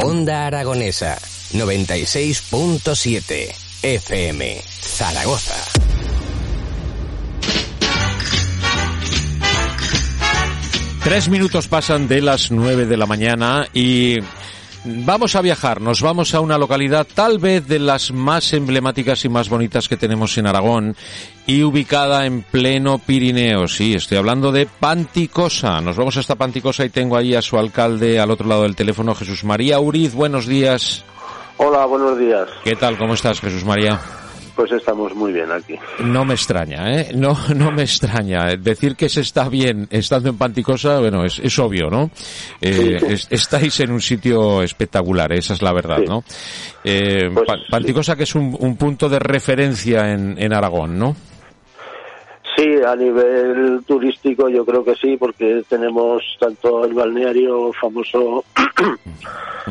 Onda Aragonesa 96.7 FM Zaragoza. Tres minutos pasan de las nueve de la mañana y Vamos a viajar, nos vamos a una localidad tal vez de las más emblemáticas y más bonitas que tenemos en Aragón y ubicada en pleno Pirineo. Sí, estoy hablando de Panticosa. Nos vamos hasta Panticosa y tengo ahí a su alcalde al otro lado del teléfono, Jesús María Uriz. Buenos días. Hola, buenos días. ¿Qué tal? ¿Cómo estás, Jesús María? Pues estamos muy bien aquí. No me extraña, ¿eh? No, no me extraña. Decir que se está bien estando en Panticosa, bueno, es, es obvio, ¿no? Eh, estáis en un sitio espectacular, esa es la verdad, ¿no? Eh, pues Panticosa que es un, un, punto de referencia en, en Aragón, ¿no? Sí, a nivel turístico yo creo que sí, porque tenemos tanto el balneario famoso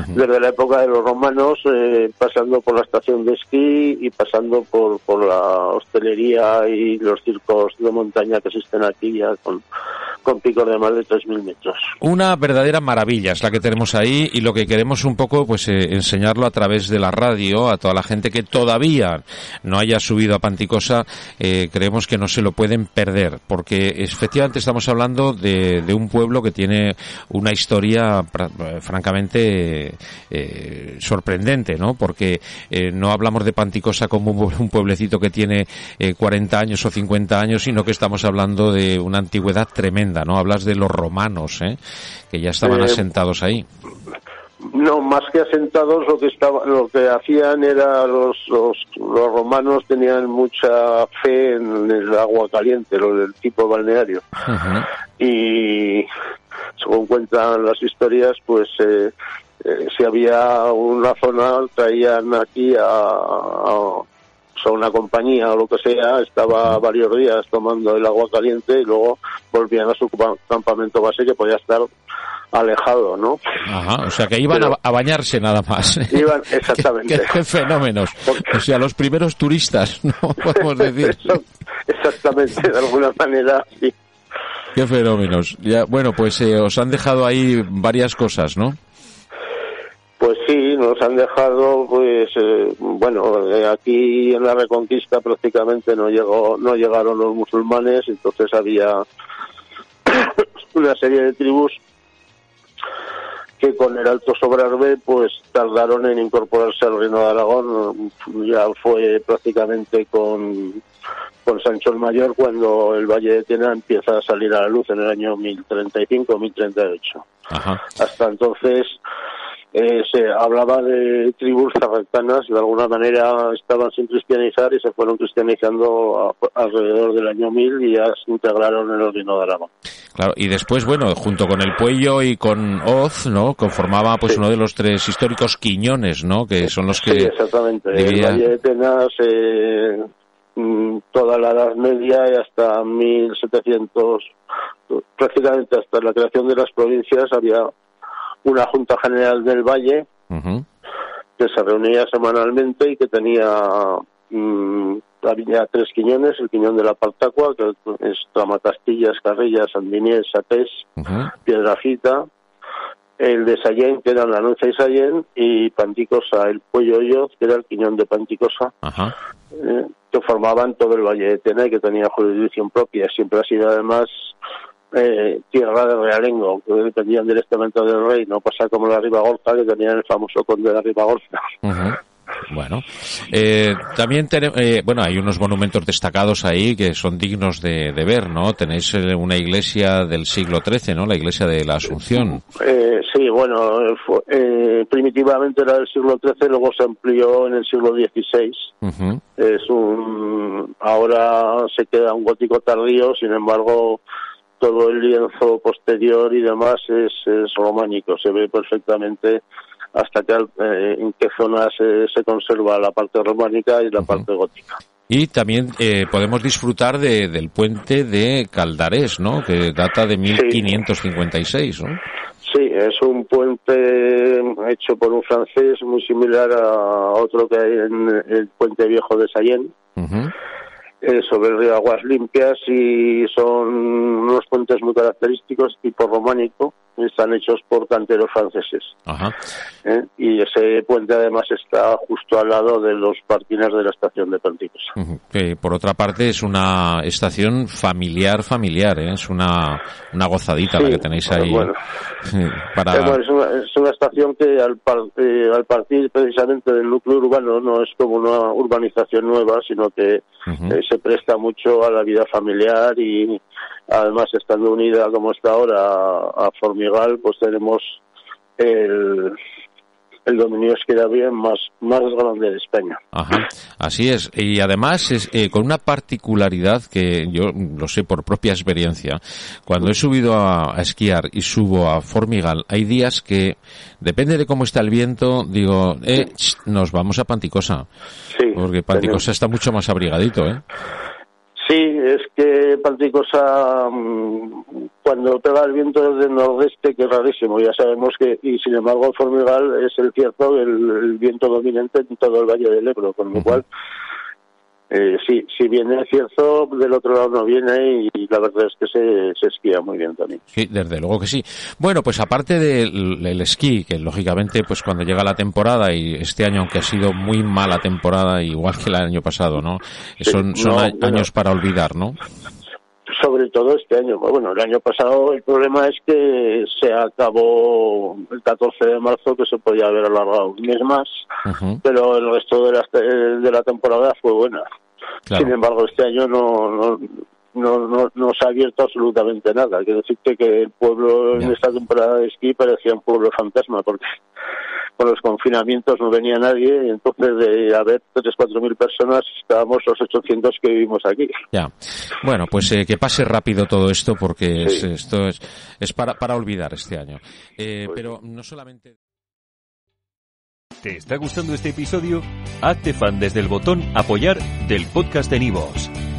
desde la época de los romanos, eh, pasando por la estación de esquí y pasando por, por la hostelería y los circos de montaña que existen aquí ya con, con picos de más de 3.000 metros. Una verdadera maravilla es la que tenemos ahí y lo que queremos un poco pues eh, enseñarlo a través de la radio a toda la gente que todavía no haya subido a Panticosa, eh, creemos que no se lo pueden perder, porque efectivamente estamos hablando de, un pueblo que tiene una historia francamente eh, sorprendente, ¿no? Porque no hablamos de Panticosa como un pueblecito que tiene 40 eh, años o 50 años, sino que estamos hablando de una antigüedad tremenda, ¿no? Hablas de los romanos, que ya estaban asentados ahí. No, más que asentados, lo que estaba, lo que hacían era los, los, romanos tenían mucha fe en el agua caliente, lo del tipo balneario. Y según cuentan las historias, pues eh, eh, si había una zona, traían aquí a, a una compañía o lo que sea, estaba varios días tomando el agua caliente y luego volvían a su campamento base que podía estar alejado, ¿no? Ajá, o sea que iban a, bañarse nada más. Iban, exactamente. ¿Qué, fenómenos. O sea, los primeros turistas, ¿no? Podemos decir. exactamente, de alguna manera, sí. Qué fenómenos. Ya, bueno, pues eh, os han dejado ahí varias cosas, ¿no? Pues sí, nos han dejado, pues, eh, bueno, eh, aquí en la Reconquista prácticamente no llegó, no llegaron los musulmanes, entonces había una serie de tribus que con el Alto Sobrarbe pues tardaron en incorporarse al Reino de Aragón. Ya fue prácticamente con, con Sancho el Mayor cuando el Valle de Tena empieza a salir a la luz en el año 1035-1038. Hasta entonces eh, se hablaba de tribus zarretanas, de alguna manera estaban sin cristianizar y se fueron cristianizando alrededor del año 1000 y ya se integraron en el Aragón. Claro, y después, bueno, junto con el Puello y con Oz, ¿no? Conformaba pues uno de los tres históricos quiñones, ¿no? Que son los que... Sí, exactamente. El Valle de Tenas, eh, mm, toda la Edad Media y hasta 1700, prácticamente hasta la creación de las provincias había una Junta General del Valle que se reunía semanalmente y que tenía mm, había tres quiñones, el quiñón de la Partacua, que es Tramacastillas, Carrillas, Sandinies, Satés, Piedrafita, el de Sayén, que era la Nueza y Sayén, y Panticosa, el Puello Yoz, que era el quiñón de Panticosa, eh, que formaban todo el Valle de Tena y que tenía jurisdicción propia. Siempre ha sido además eh, tierra de realengo, que dependían directamente del rey, no pasa como la Ribagorza, que tenían el famoso conde de la Ribagorza. Bueno, eh, también eh, bueno, hay unos monumentos destacados ahí que son dignos de, ver, ¿no? Tenéis eh, una iglesia del siglo XIII, ¿no? La iglesia de la Asunción. Eh, sí, bueno, primitivamente era del siglo XIII, luego se amplió en el siglo XVI. Es un, ahora se queda un gótico tardío, sin embargo, todo el lienzo posterior y demás es, románico, se ve perfectamente hasta que, eh, en qué zona se, conserva la parte románica y la parte gótica. Y también eh, podemos disfrutar de, del puente de Caldarés, ¿no? Que data de 1556, ¿no? Sí, es un puente hecho por un francés muy similar a otro que hay en el puente viejo de Sayén eh, sobre el río Aguas Limpias y son unos puentes muy característicos, tipo románico, están hechos por canteros franceses. ¿Eh? Y ese puente además está justo al lado de los parkings de la estación de Panticosa. Que por otra parte es una estación familiar, familiar, ¿eh? es una, una gozadita la que tenéis ahí. Bueno, para... es, una, estación que al, al partir precisamente del núcleo urbano no es como una urbanización nueva, sino que se presta mucho a la vida familiar y además estando unida como está ahora a, Formigal, pues tenemos el, el dominio bien más, más grande de España. Ajá, así es. Y además es eh, con una particularidad que yo lo sé por propia experiencia. Cuando he subido a, esquiar y subo a Formigal, hay días que, depende de cómo está el viento, digo, eh, nos vamos a Panticosa. Sí, porque Panticosa está mucho más abrigadito, ¿eh? Sí, es que Panticosa, mm, cuando pega el viento desde el nordeste, que es rarísimo, ya sabemos que, y sin embargo, Formigal es el cierto, el, viento dominante en todo el Valle del Ebro, con lo cual eh, sí, si viene cierto, del otro lado no viene y la verdad es que se, se esquía muy bien también. Sí, desde luego que sí. Bueno, pues aparte del, esquí, que lógicamente pues cuando llega la temporada y este año aunque ha sido muy mala temporada, igual que el año pasado, ¿no? son, son años para olvidar, ¿no? Todo este año. Bueno, el año pasado el problema es que se acabó el 14 de marzo, que se podía haber alargado un mes más, pero el resto de la, de la temporada fue buena. Sin embargo, este año no, no, no, no, se ha abierto absolutamente nada. Quiero decirte que el pueblo en esta temporada de esquí parecía un pueblo fantasma, porque con los confinamientos no venía nadie y entonces de haber 3, 4 mil personas estábamos los 800 que vivimos aquí. Ya. Bueno, pues eh, que pase rápido todo esto porque esto es, es para, para olvidar este año. Eh, pues pero no solamente... ¿Te está gustando este episodio? Hazte fan desde el botón apoyar del podcast de Nivos.